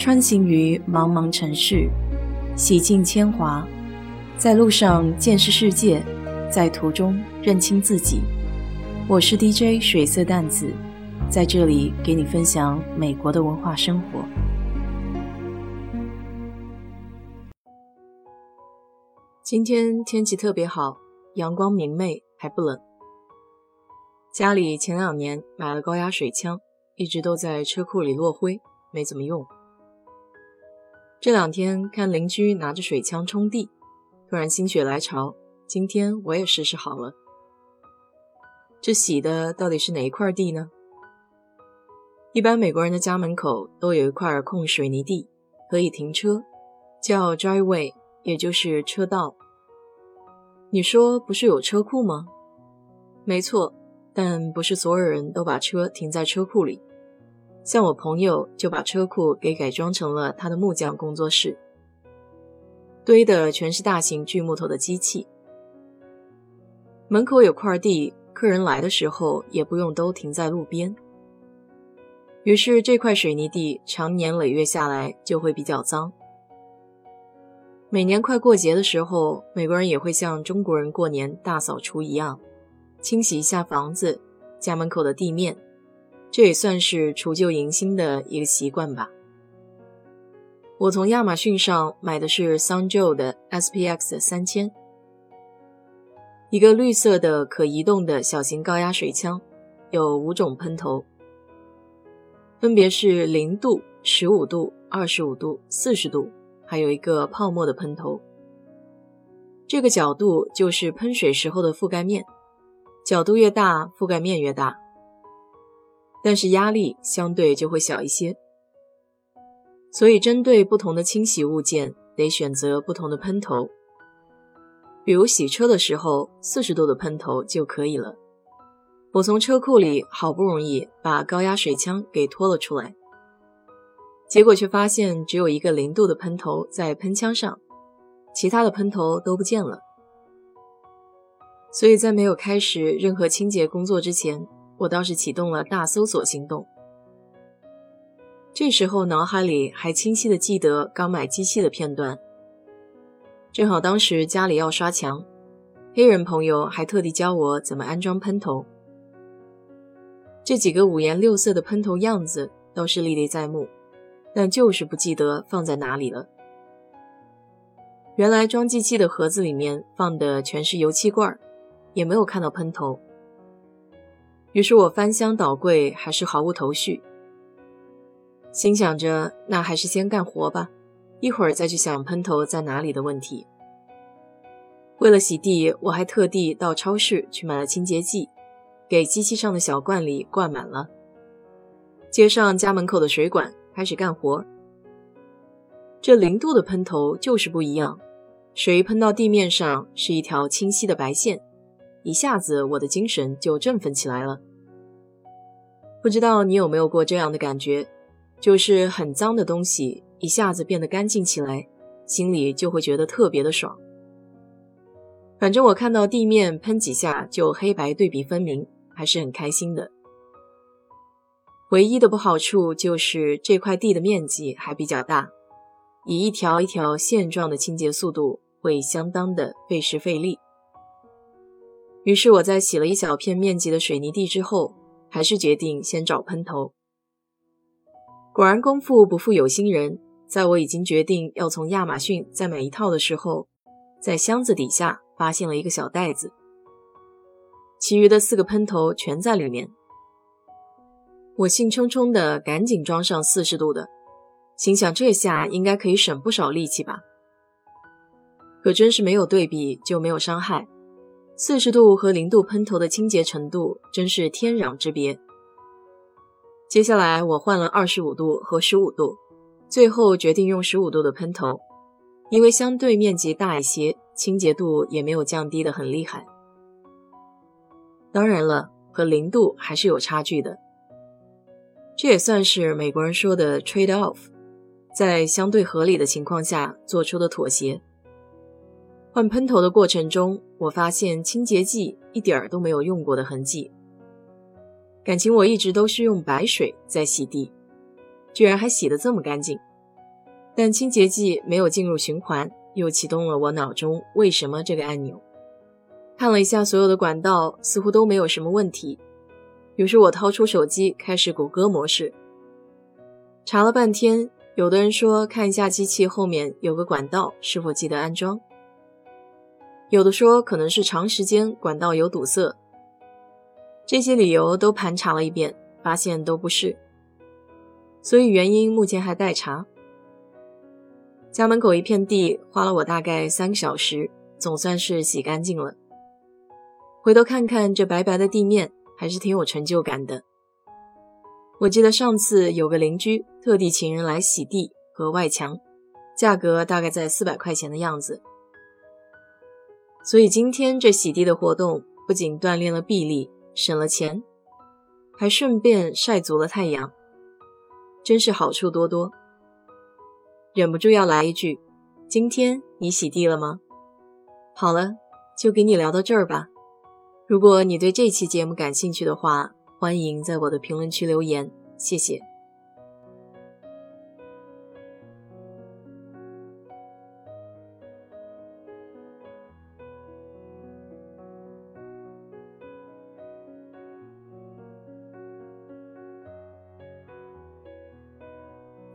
穿行于茫茫城市，洗尽铅华，在路上见识世界，在途中认清自己。我是 DJ 水色淡子，在这里给你分享美国的文化生活。今天天气特别好，阳光明媚，还不冷。家里前两年买了高压水枪，一直都在车库里落灰，没怎么用。这两天看邻居拿着水枪冲地，突然心血来潮，今天我也试试好了。这洗的到底是哪一块地呢？一般美国人的家门口都有一块空水泥地，可以停车，叫 driveway，也就是车道。你说不是有车库吗？没错。但不是所有人都把车停在车库里，像我朋友就把车库给改装成了他的木匠工作室，堆的全是大型锯木头的机器。门口有块地，客人来的时候也不用都停在路边。于是这块水泥地长年累月下来就会比较脏。每年快过节的时候，美国人也会像中国人过年大扫除一样。清洗一下房子、家门口的地面，这也算是除旧迎新的一个习惯吧。我从亚马逊上买的是 Sunjo 的 SPX 三千，一个绿色的可移动的小型高压水枪，有五种喷头，分别是零度、十五度、二十五度、四十度，还有一个泡沫的喷头。这个角度就是喷水时候的覆盖面。角度越大，覆盖面越大，但是压力相对就会小一些。所以，针对不同的清洗物件，得选择不同的喷头。比如洗车的时候，四十度的喷头就可以了。我从车库里好不容易把高压水枪给拖了出来，结果却发现只有一个零度的喷头在喷枪上，其他的喷头都不见了。所以在没有开始任何清洁工作之前，我倒是启动了大搜索行动。这时候脑海里还清晰的记得刚买机器的片段，正好当时家里要刷墙，黑人朋友还特地教我怎么安装喷头。这几个五颜六色的喷头样子倒是历历在目，但就是不记得放在哪里了。原来装机器的盒子里面放的全是油漆罐。也没有看到喷头，于是我翻箱倒柜，还是毫无头绪。心想着，那还是先干活吧，一会儿再去想喷头在哪里的问题。为了洗地，我还特地到超市去买了清洁剂，给机器上的小罐里灌满了，接上家门口的水管，开始干活。这零度的喷头就是不一样，水喷到地面上是一条清晰的白线。一下子，我的精神就振奋起来了。不知道你有没有过这样的感觉，就是很脏的东西一下子变得干净起来，心里就会觉得特别的爽。反正我看到地面喷几下就黑白对比分明，还是很开心的。唯一的不好处就是这块地的面积还比较大，以一条一条线状的清洁速度会相当的费时费力。于是我在洗了一小片面积的水泥地之后，还是决定先找喷头。果然功夫不负有心人，在我已经决定要从亚马逊再买一套的时候，在箱子底下发现了一个小袋子，其余的四个喷头全在里面。我兴冲冲的赶紧装上四十度的，心想这下应该可以省不少力气吧。可真是没有对比就没有伤害。四十度和零度喷头的清洁程度真是天壤之别。接下来我换了二十五度和十五度，最后决定用十五度的喷头，因为相对面积大一些，清洁度也没有降低的很厉害。当然了，和零度还是有差距的。这也算是美国人说的 trade off，在相对合理的情况下做出的妥协。换喷头的过程中，我发现清洁剂一点儿都没有用过的痕迹。感情我一直都是用白水在洗地，居然还洗得这么干净，但清洁剂没有进入循环，又启动了我脑中“为什么”这个按钮。看了一下所有的管道，似乎都没有什么问题。于是我掏出手机，开始谷歌模式，查了半天。有的人说看一下机器后面有个管道是否记得安装，有的说可能是长时间管道有堵塞。这些理由都盘查了一遍，发现都不是，所以原因目前还待查。家门口一片地花了我大概三个小时，总算是洗干净了。回头看看这白白的地面，还是挺有成就感的。我记得上次有个邻居特地请人来洗地和外墙，价格大概在四百块钱的样子。所以今天这洗地的活动不仅锻炼了臂力，省了钱，还顺便晒足了太阳，真是好处多多。忍不住要来一句：今天你洗地了吗？好了，就给你聊到这儿吧。如果你对这期节目感兴趣的话，欢迎在我的评论区留言，谢谢。